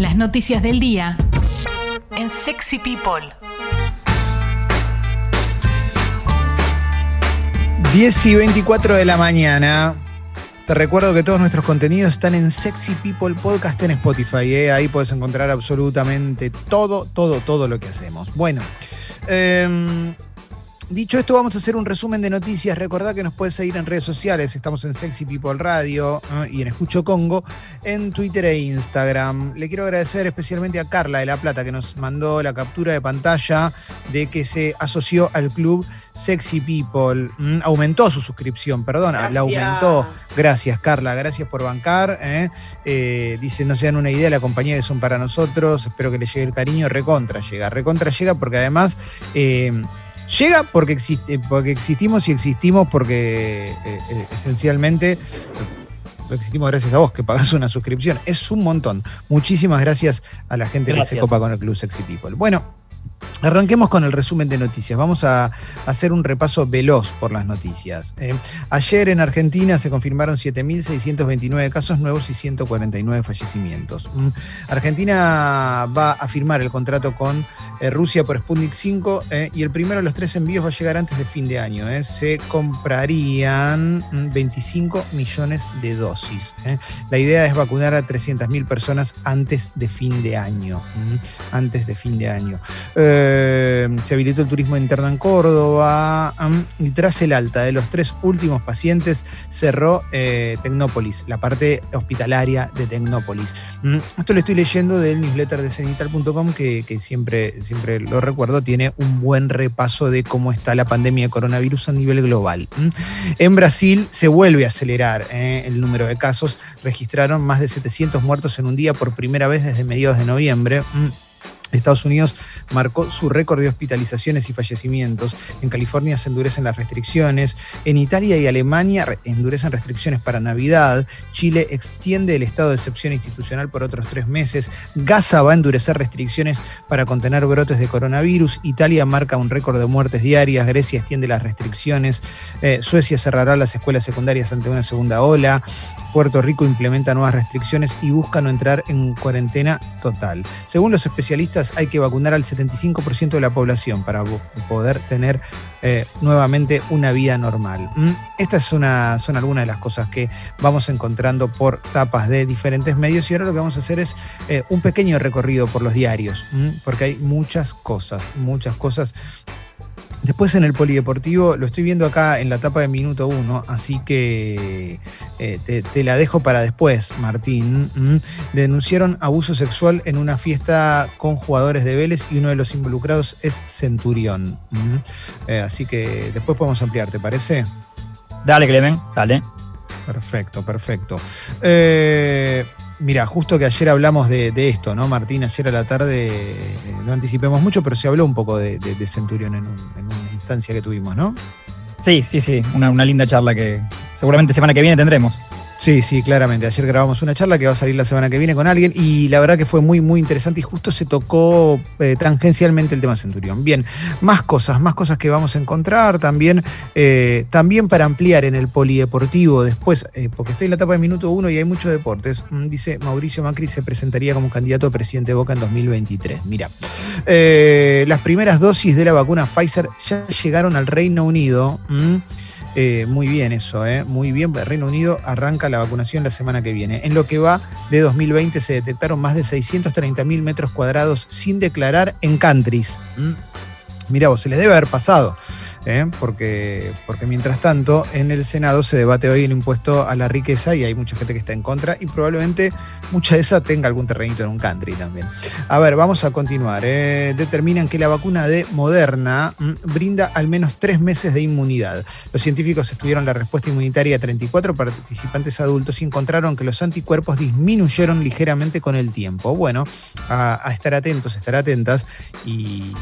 Las noticias del día en Sexy People. 10 y 24 de la mañana. Te recuerdo que todos nuestros contenidos están en Sexy People Podcast en Spotify. ¿eh? Ahí puedes encontrar absolutamente todo, todo, todo lo que hacemos. Bueno, eh, Dicho esto, vamos a hacer un resumen de noticias. Recordad que nos puedes seguir en redes sociales. Estamos en Sexy People Radio y en Escucho Congo, en Twitter e Instagram. Le quiero agradecer especialmente a Carla de La Plata que nos mandó la captura de pantalla de que se asoció al club Sexy People. aumentó su suscripción, perdón, la aumentó. Gracias, Carla. Gracias por bancar. ¿eh? Eh, dice, no se dan una idea, la compañía que son para nosotros. Espero que les llegue el cariño. Recontra llega. Recontra llega porque además. Eh, Llega porque, existe, porque existimos y existimos porque eh, eh, esencialmente existimos gracias a vos que pagás una suscripción. Es un montón. Muchísimas gracias a la gente que se copa con el Club Sexy People. Bueno, Arranquemos con el resumen de noticias. Vamos a hacer un repaso veloz por las noticias. Eh, ayer en Argentina se confirmaron 7.629 casos nuevos y 149 fallecimientos. Mm, Argentina va a firmar el contrato con eh, Rusia por Sputnik 5 eh, y el primero de los tres envíos va a llegar antes de fin de año. Se comprarían 25 mm, millones de dosis. La idea es vacunar a 300.000 personas antes de fin de año. Mm, antes de fin de año. Eh, se habilitó el turismo interno en Córdoba y tras el alta de los tres últimos pacientes cerró eh, Tecnópolis, la parte hospitalaria de Tecnópolis. Mm, esto lo estoy leyendo del newsletter de cenital.com que, siempre, siempre lo recuerdo, tiene un buen repaso de cómo está la pandemia de coronavirus a nivel global. Mm, en Brasil se vuelve a acelerar eh, el número de casos, registraron más de 700 muertos en un día por primera vez desde mediados de noviembre. Estados Unidos marcó su récord de hospitalizaciones y fallecimientos. En California se endurecen las restricciones. En Italia y Alemania endurecen restricciones para Navidad. Chile extiende el estado de excepción institucional por otros tres meses. Gaza va a endurecer restricciones para contener brotes de coronavirus. Italia marca un récord de muertes diarias. Grecia extiende las restricciones. Eh, Suecia cerrará las escuelas secundarias ante una segunda ola. Puerto Rico implementa nuevas restricciones y busca no entrar en cuarentena total. Según los especialistas, hay que vacunar al 75% de la población para poder tener eh, nuevamente una vida normal. Mm, estas son algunas de las cosas que vamos encontrando por tapas de diferentes medios y ahora lo que vamos a hacer es eh, un pequeño recorrido por los diarios, mm, porque hay muchas cosas, muchas cosas Después en el polideportivo, lo estoy viendo acá en la etapa de minuto uno, así que eh, te, la dejo para después, Martín. Mm, denunciaron abuso sexual en una fiesta con jugadores de Vélez y uno de los involucrados es Centurión. Mm, eh, así que después podemos ampliar, ¿te parece? Dale, Clemen, dale. Perfecto, perfecto. Eh, Mira, justo que ayer hablamos de, esto, ¿no, Martín? Ayer a la tarde, eh, no anticipemos mucho, pero se habló un poco de, Centurión en, en, una instancia que tuvimos, ¿no? Sí, sí, sí, una, una linda charla que seguramente semana que viene tendremos. Sí, sí, claramente. Ayer grabamos una charla que va a salir la semana que viene con alguien y la verdad que fue muy, muy interesante y justo se tocó eh, tangencialmente el tema Centurión. Bien, más cosas, más cosas que vamos a encontrar también, eh, también para ampliar en el polideportivo después, eh, porque estoy en la etapa de minuto uno y hay muchos deportes. Mm, dice Mauricio Macri se presentaría como candidato a presidente de Boca en 2023. Mira, las primeras dosis de la vacuna Pfizer ya llegaron al Reino Unido. Mm, eh, muy bien eso, eh, muy bien. Reino Unido arranca la vacunación la semana que viene. En lo que va de 2020 se detectaron más de 630 mil metros cuadrados sin declarar en countries. ¿Mm? Mira vos, se les debe haber pasado. ¿Eh? porque, porque mientras tanto en el Senado se debate hoy el impuesto a la riqueza y hay mucha gente que está en contra y probablemente mucha de esa tenga algún terrenito en un country también. A ver, vamos a continuar. ¿eh? Determinan que la vacuna de Moderna mm, brinda al menos tres meses de inmunidad. Los científicos estudiaron la respuesta inmunitaria a 34 participantes adultos y encontraron que los anticuerpos disminuyeron ligeramente con el tiempo. Bueno, a, estar atentos, estar atentas y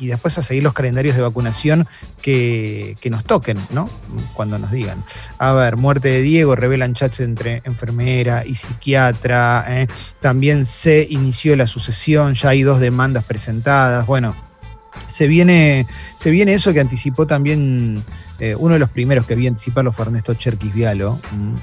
después a seguir los calendarios de vacunación que, nos toquen, ¿no? Cuando nos digan. A ver, muerte de Diego, revelan chats entre enfermera y psiquiatra. ¿eh? También se inició la sucesión, ya hay dos demandas presentadas. Bueno, se viene, se viene eso que anticipó también eh, uno de los primeros que vi anticiparlo fue Ernesto Cherquis Vialo, un,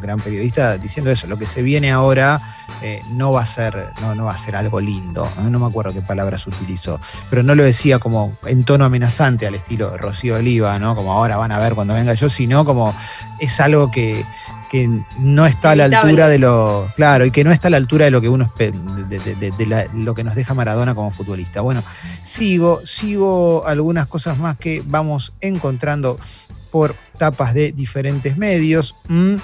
gran periodista, diciendo eso, lo que se viene ahora eh, no va a ser, no, no va a ser algo lindo. ¿no? no me acuerdo qué palabras utilizó, pero no lo decía como en tono amenazante al estilo de Rocío Oliva, ¿no? Como ahora van a ver cuando venga yo, sino como es algo que, que no está a la altura de lo. Claro, y que no está a la altura de lo que uno de, de- de- de la- lo que nos deja Maradona como futbolista. Bueno, sigo, sigo algunas cosas más que vamos encontrando por tapas de diferentes medios. Mm,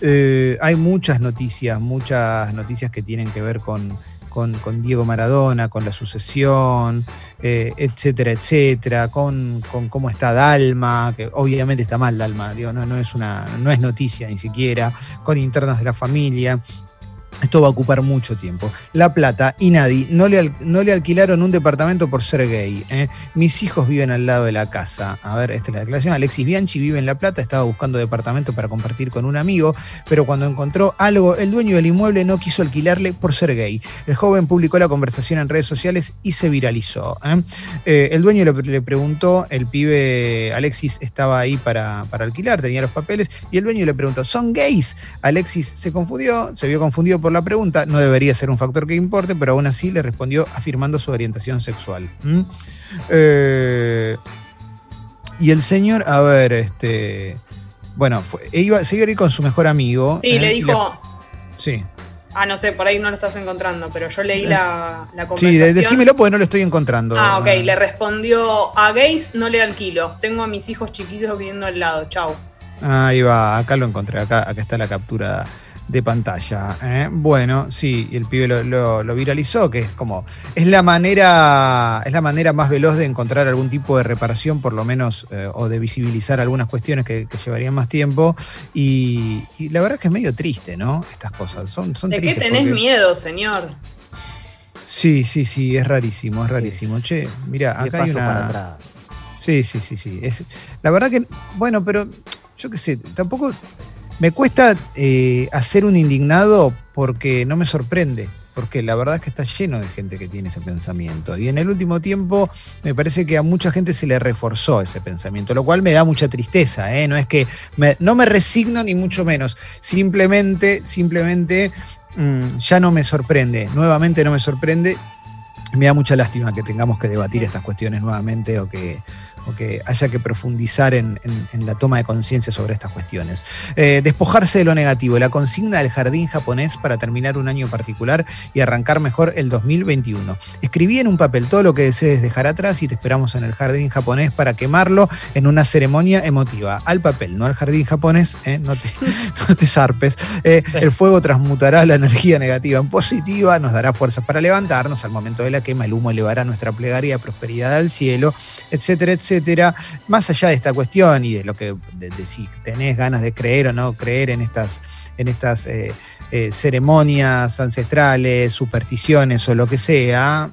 eh, hay muchas noticias, muchas noticias que tienen que ver con, con- Diego Maradona, con la sucesión, eh, etcétera, etcétera, con, con cómo está Dalma, que obviamente está mal Dalma, digo, no, no, es una, no es noticia ni siquiera, con internas de la familia. Esto va a ocupar mucho tiempo. La Plata y Nadi no le, no le alquilaron un departamento por ser gay. ¿eh? Mis hijos viven al lado de la casa. A ver, esta es la declaración. Alexis Bianchi vive en La Plata, estaba buscando departamento para compartir con un amigo, pero cuando encontró algo, el dueño del inmueble no quiso alquilarle por ser gay. El joven publicó la conversación en redes sociales y se viralizó. ¿eh? Eh, el dueño le, le preguntó, el pibe Alexis estaba ahí para, para alquilar, tenía los papeles, y el dueño le preguntó, ¿son gays? Alexis se confundió, se vio confundido por la pregunta, no debería ser un factor que importe, pero aún así le respondió afirmando su orientación sexual. ¿Mm? Eh, y el señor, a ver, este. Bueno, fue- e iba, se iba a ir con su mejor amigo. Sí, ¿eh? le Y dijo. sí. Ah, no sé, por ahí no lo estás encontrando, pero yo leí la, la Sí, conversación. de- decímelo porque no lo estoy encontrando. Ah, ok, le respondió a gays no le alquilo. Tengo a mis hijos chiquitos viviendo al lado. Chau. Ahí va, acá lo encontré, acá, acá está la captura de pantalla. ¿eh? Bueno, sí, y el pibe lo, lo- lo viralizó, que es como, es la manera, es la manera más veloz de encontrar algún tipo de reparación, por lo menos, eh, o de visibilizar algunas cuestiones que, que llevarían más tiempo. Y, y la verdad es que es medio triste, ¿no? Estas cosas. Son, son ¿De qué tenés porque- miedo, señor? Sí, sí, sí, es rarísimo, es rarísimo. Che, mira, acá hay paso una. para atrás. Sí, sí, sí, sí. Es, la verdad que, bueno, pero yo qué sé, tampoco me cuesta eh, hacer un indignado porque no me sorprende, porque la verdad es que está lleno de gente que tiene ese pensamiento. Y en el último tiempo me parece que a mucha gente se le reforzó ese pensamiento, lo cual me da mucha tristeza, ¿eh? No es que me- no me resigno ni mucho menos, simplemente, simplemente mm, ya no me sorprende, nuevamente no me sorprende. Me da mucha lástima que tengamos que debatir estas cuestiones nuevamente o que, o que haya que profundizar en, la toma de conciencia sobre estas cuestiones. Eh, despojarse de lo negativo, la consigna del jardín japonés para terminar un año particular y arrancar mejor el 2021. Escribí en un papel todo lo que desees dejar atrás y te esperamos en el jardín japonés para quemarlo en una ceremonia emotiva. Al papel, no al jardín japonés, ¿eh? no, te, no te zarpes. Eh, el fuego transmutará la energía negativa en positiva, nos dará fuerzas para levantarnos. Al momento de la quema, el humo elevará nuestra plegaria de prosperidad al cielo, etcétera, etcétera. Más allá de esta cuestión y de lo que, de, de si tenés ganas de creer o no creer en estas, en estas eh, eh, ceremonias ancestrales, supersticiones o lo que sea.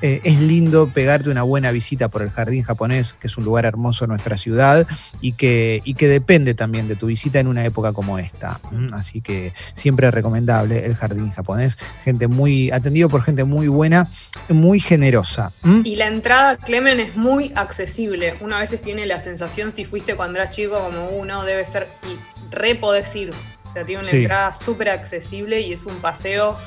Eh, es lindo pegarte una buena visita por el jardín japonés, que es un lugar hermoso en nuestra ciudad y que, y que depende también de tu visita en una época como esta. Así que siempre recomendable el jardín japonés, gente muy atendido por gente muy buena, muy generosa. Y la entrada, Clemen, es muy accesible. Una vez tiene la sensación, si fuiste cuando eras chico, como uno debe ser. Y re. O sea, tiene una Sí. entrada súper accesible y es un paseo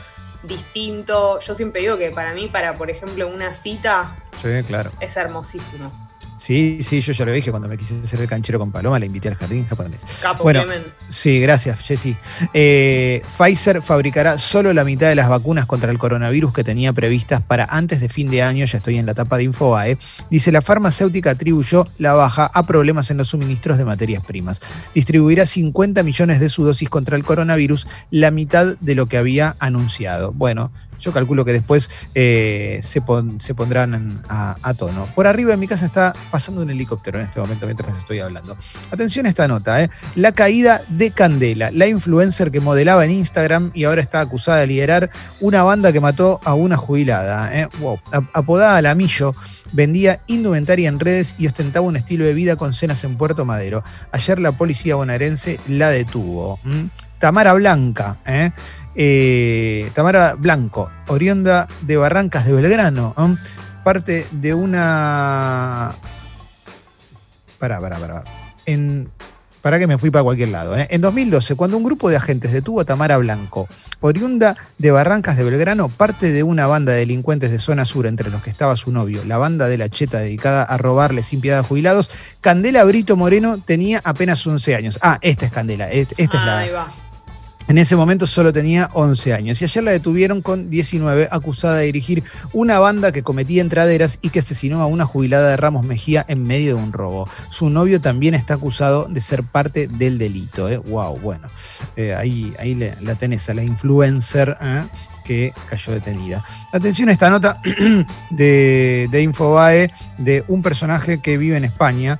distinto. Yo siempre digo que para mí, para por ejemplo una cita, Sí, claro. es hermosísimo. Sí, sí, yo ya lo dije cuando me quise hacer el canchero con Paloma, la invité al jardín japonés. Capo, Bueno. Sí, gracias, Jessy. Eh, Pfizer fabricará solo la mitad de las vacunas contra el coronavirus que tenía previstas para antes de fin de año. Ya estoy en la etapa de Infobae. Dice, la farmacéutica atribuyó la baja a problemas en los suministros de materias primas. Distribuirá 50 millones de su dosis contra el coronavirus, la mitad de lo que había anunciado. Bueno. Yo calculo que después eh, se, se pondrán en- a, tono. Por arriba de mi casa está pasando un helicóptero en este momento mientras estoy hablando. Atención a esta nota, ¿eh? La caída de Candela, la influencer que modelaba en Instagram y ahora está acusada de liderar una banda que mató a una jubilada. ¿eh? Wow. Ap- Apodada Lamillo, vendía indumentaria en redes y ostentaba un estilo de vida con cenas en Puerto Madero. Ayer la policía bonaerense la detuvo. ¿m? Tamara Blanca, ¿eh? Eh, Tamara Blanco, oriunda de Barrancas de Belgrano, ¿eh? parte de una. Pará, pará, pará. En, para que me fui para cualquier lado. ¿eh? En 2012, cuando un grupo de agentes detuvo a Tamara Blanco, oriunda de Barrancas de Belgrano, parte de una banda de delincuentes de zona sur, entre los que estaba su novio, la banda de la cheta dedicada a robarle sin piedad a jubilados, Candela Brito Moreno tenía apenas 11 años. Ah, esta es Candela, esta es la... Ahí va. En ese momento solo tenía 11 años y ayer la detuvieron con 19 acusada de dirigir una banda que cometía entraderas y que asesinó a una jubilada de Ramos Mejía en medio de un robo. Su novio también está acusado de ser parte del delito. ¿eh? Wow, bueno, eh, ahí, ahí le- la tenés a la influencer. ¿eh? que cayó detenida. Atención a esta nota de Infobae de un personaje que vive en España.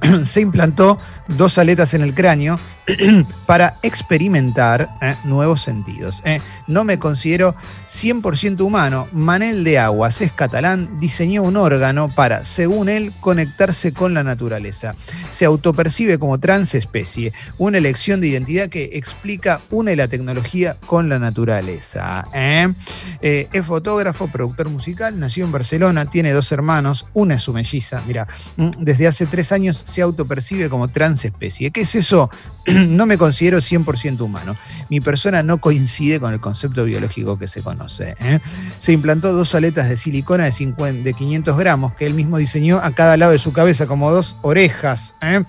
Se implantó dos aletas en el cráneo para experimentar eh, nuevos sentidos. eh. No me considero 100% humano. Manel de Aguas es catalán, diseñó un órgano para, según él, conectarse con la naturaleza. Se autopercibe como transespecie, una elección de identidad que explica une la tecnología con la naturaleza. eh. Es fotógrafo, productor musical, nació en Barcelona, tiene dos hermanos, una es su melliza, mira, mm, desde hace tres años se autopercibe como transespecie. ¿Qué es eso? no me considero 100% humano. Mi persona no coincide con el concepto biológico que se conoce. ¿eh? Se implantó dos aletas de silicona de, 50 de 500 gramos que él mismo diseñó a cada lado de su cabeza, como dos orejas. ¿eh?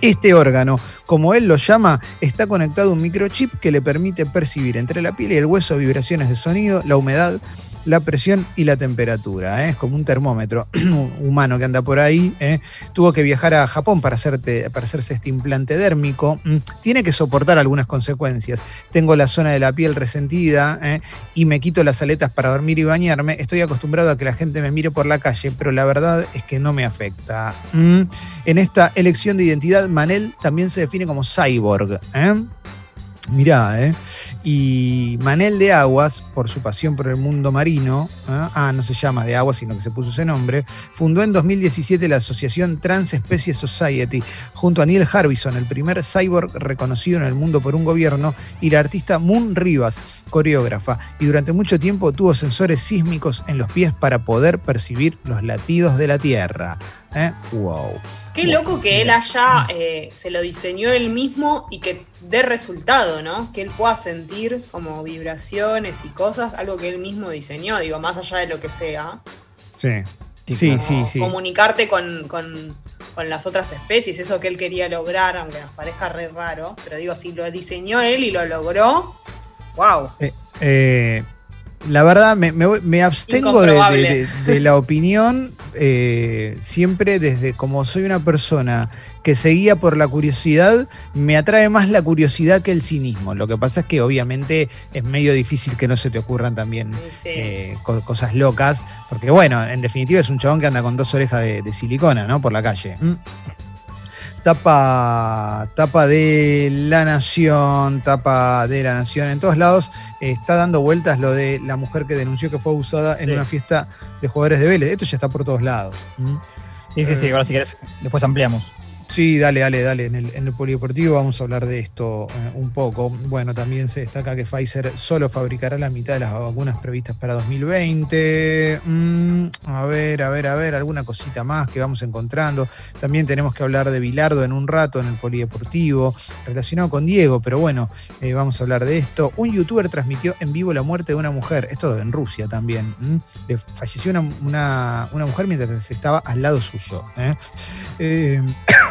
Este órgano, como él lo llama, está conectado a un microchip que le permite percibir entre la piel y el hueso vibraciones de sonido, la humedad, la presión y la temperatura. ¿eh? Es como un termómetro humano que anda por ahí. ¿eh? Tuvo que viajar a Japón para, hacerse este implante dérmico. Mm, Tiene que soportar algunas consecuencias. Tengo la zona de la piel resentida ¿eh? y me quito las aletas para dormir y bañarme. Estoy acostumbrado a que la gente me mire por la calle, pero la verdad es que no me afecta. Mm. En esta elección de identidad, Manel también se define como cyborg. Mirá, ¿eh? Y Manel de Aguas, por su pasión por el mundo marino, ¿eh? ah, no se llama de Aguas, sino que se puso ese nombre, fundó en 2017 la asociación Transespecies Society, junto a Neil Harbison, el primer cyborg reconocido en el mundo por un gobierno, y la artista Moon Rivas, coreógrafa, y durante mucho tiempo tuvo sensores sísmicos en los pies para poder percibir los latidos de la Tierra. ¿eh? Wow. Qué loco que él haya, eh, se lo diseñó él mismo y que dé resultado, ¿no? Que él pueda sentir como vibraciones y cosas, algo que él mismo diseñó, digo, más allá de lo que sea. Sí. Sí, Sí, sí. Comunicarte con, con- con las otras especies, eso que él quería lograr, aunque nos parezca re raro, pero digo, si lo diseñó él y lo logró, wow. Eh, la verdad, me, me abstengo de, de- Incomprobable. de- de la opinión eh, siempre desde como soy una persona que se guía por la curiosidad, me atrae más la curiosidad que el cinismo. Lo que pasa es que obviamente es medio difícil que no se te ocurran también Sí. eh, co- cosas locas, porque bueno, en definitiva es un chabón que anda con dos orejas de, de silicona, ¿no? Por la calle. Mm. Tapa, tapa de la nación, tapa de la nación. En todos lados eh, está dando vueltas lo de la mujer que denunció que fue abusada en Sí. una fiesta de jugadores de Vélez. Esto ya está por todos lados. ¿Mm? Sí, sí, sí, Eh. ahora si querés, después ampliamos. Sí, dale, dale, dale. En el, polideportivo vamos a hablar de esto eh, un poco. Bueno, también se destaca que Pfizer solo fabricará la mitad de las vacunas previstas para 2020. Mm, a ver, a ver, a ver, alguna cosita más que vamos encontrando. También tenemos que hablar de Bilardo en un rato en el polideportivo, relacionado con Diego, pero bueno, eh, vamos a hablar de esto. Un youtuber transmitió en vivo la muerte de una mujer, esto en Rusia también. Le falleció una, una- una mujer mientras estaba al lado suyo. ¿eh?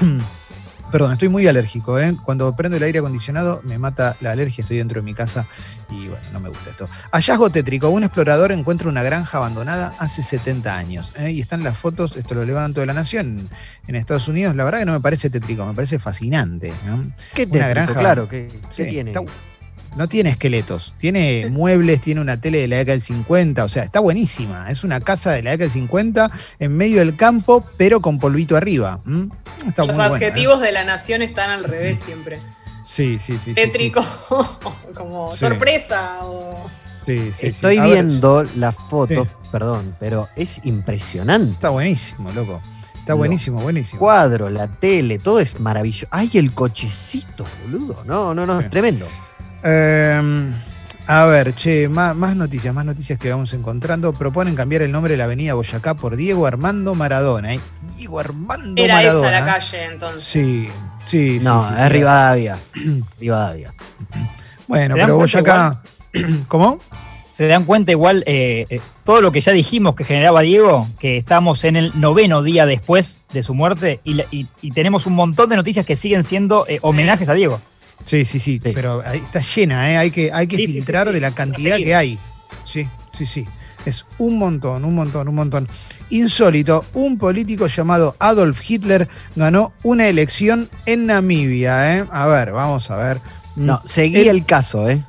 Perdón, estoy muy alérgico. ¿eh? Cuando prendo el aire acondicionado me mata la alergia, estoy dentro de mi casa y bueno, no me gusta esto. Hallazgo tétrico, un explorador encuentra una granja abandonada hace 70 años. ¿eh? Y están las fotos, esto lo levanto de la Nación, en Estados Unidos. La verdad que no me parece tétrico, me parece fascinante. ¿no? ¿Qué Una tétrico? granja. Claro, ¿qué, qué Sí, tiene? está- no tiene esqueletos, tiene muebles, tiene una tele de la década del 50, o sea, está buenísima. Es una casa de la década del 50 en medio del campo, pero con polvito arriba. Los muy buena, ¿eh? adjetivos de la nación están al revés siempre. Sí, sí, sí. sí, Tétrico, como Sí. sorpresa o... Sí, sí, sí. Estoy A ver, viendo la foto, Sí. perdón, pero es impresionante. Está buenísimo, loco. Está buenísimo, buenísimo. Cuadro, la tele, todo es maravilloso. ¡Ay, el cochecito, boludo! No, no, no, Sí. es tremendo. Eh, a ver, che, más, más noticias, más noticias que vamos encontrando. Proponen cambiar el nombre de la avenida Boyacá por Diego Armando Maradona. ¿eh? Diego Armando Era Maradona. esa la calle entonces. Sí, Sí, sí, No, sí, es sí. Rivadavia. Rivadavia. Bueno, ¿Se dan pero vos ya cuenta acá. ¿Cómo? Se dan cuenta igual eh, eh, todo lo que ya dijimos que generaba Diego, que estamos en el noveno día después de su muerte y, la- y- y tenemos un montón de noticias que siguen siendo eh, homenajes a Diego. Sí, sí, sí, Sí. pero ahí está llena, ¿eh? hay que, hay que Sí, filtrar sí, de la cantidad que hay. Sí, sí, sí. Es un montón, un montón, un montón. Insólito, un político llamado Adolf Hitler ganó una elección en Namibia. ¿eh? A ver, vamos a ver. No, seguí El- el caso, ¿eh?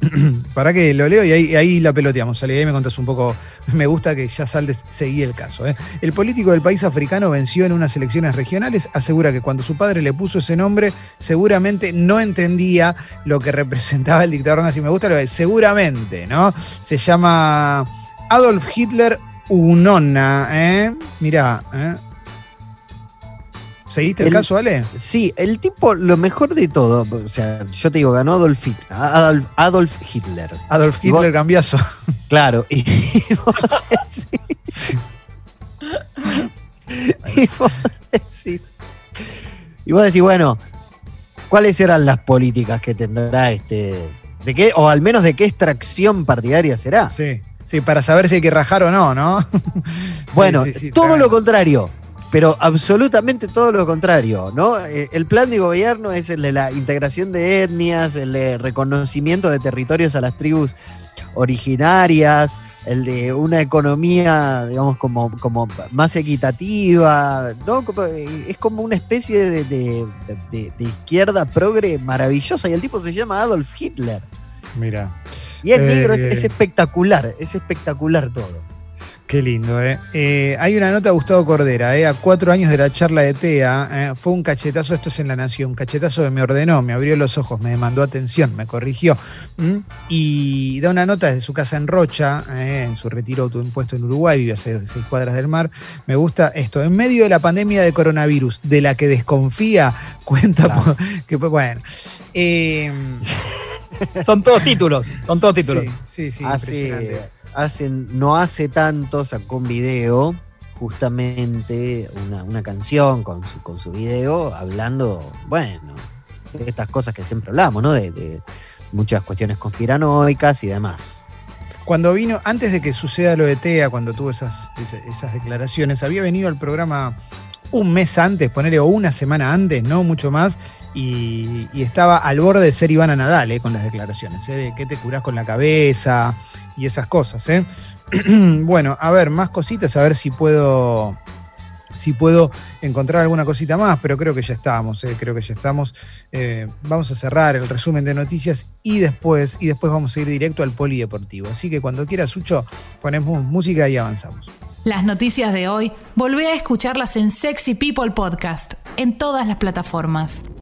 Para que lo leo y ahí, la peloteamos. Ahí me contás un poco. Me gusta que ya saldes, seguí el caso. ¿eh? El político del país africano venció en unas elecciones regionales. Asegura que cuando su padre le puso ese nombre, seguramente no entendía lo que representaba el dictador nazi. Me gusta lo de seguramente, ¿no? Se llama Adolf Hitler Unona. ¿eh? Mirá, ¿eh? ¿Seguiste el, El- caso, Ale? Sí, el tipo, lo mejor de todo, o sea, yo te digo, ganó Adolf, Hit- Adolf, Adolf Hitler. Adolf Y vos- Hitler, cambiazo. Claro, y, vos decís- y vos decís, y vos decís, bueno, ¿cuáles eran las políticas que tendrá este, de qué, o al menos de qué extracción partidaria será? Sí, sí, para saber si hay que rajar o no, ¿no? Bueno, Sí, sí, sí, todo lo contrario, pero absolutamente todo lo contrario, ¿no? Eh, El plan de gobierno es el de la integración de etnias, el de reconocimiento de territorios a las tribus originarias, el de una economía, digamos, como, como más equitativa, ¿no? Eh, es como una especie de, de- de- de izquierda progre maravillosa y el tipo se llama Adolf Hitler. Mira. Y es Eh, negro, es, es espectacular, es espectacular todo. Qué lindo, ¿eh? Eh, Hay una nota de Gustavo Cordera, ¿eh? A cuatro años de la charla de TEA, ¿eh? fue un cachetazo, esto es en La Nación, un cachetazo que me ordenó, me abrió los ojos, me demandó atención, me corrigió. Y da una nota desde su casa en Rocha, ¿eh? en su retiro autoimpuesto en Uruguay, vive a seis, cuadras del mar. Me gusta esto, en medio de la pandemia de coronavirus, de la que desconfía, cuenta Claro. por- que, bueno. eh, Son todos títulos, son todos títulos. sí, sí, sí, hace, impresionante. Hace- no hace tanto sacó un video, justamente una, una canción con su, con su video, hablando, bueno, de estas cosas que siempre hablamos, ¿no? De, de muchas cuestiones conspiranoicas y demás. Cuando vino, antes de que suceda lo de TEA, cuando tuvo esas, esas declaraciones, había venido al programa un mes antes, ponerle una semana antes, no mucho más, y, y estaba al borde de ser Ivana Nadal eh, con las declaraciones, eh, de qué te curás con la cabeza y esas cosas. eh. bueno, a ver, más cositas, a ver si puedo si puedo encontrar alguna cosita más, pero creo que ya estamos, eh, creo que ya estamos. Eh, vamos a cerrar el resumen de noticias y después, y después vamos a ir directo al polideportivo. Así que cuando quieras, Sucho, ponemos música y avanzamos. Las noticias de hoy, volvé a escucharlas en Sexy People Podcast, en todas las plataformas.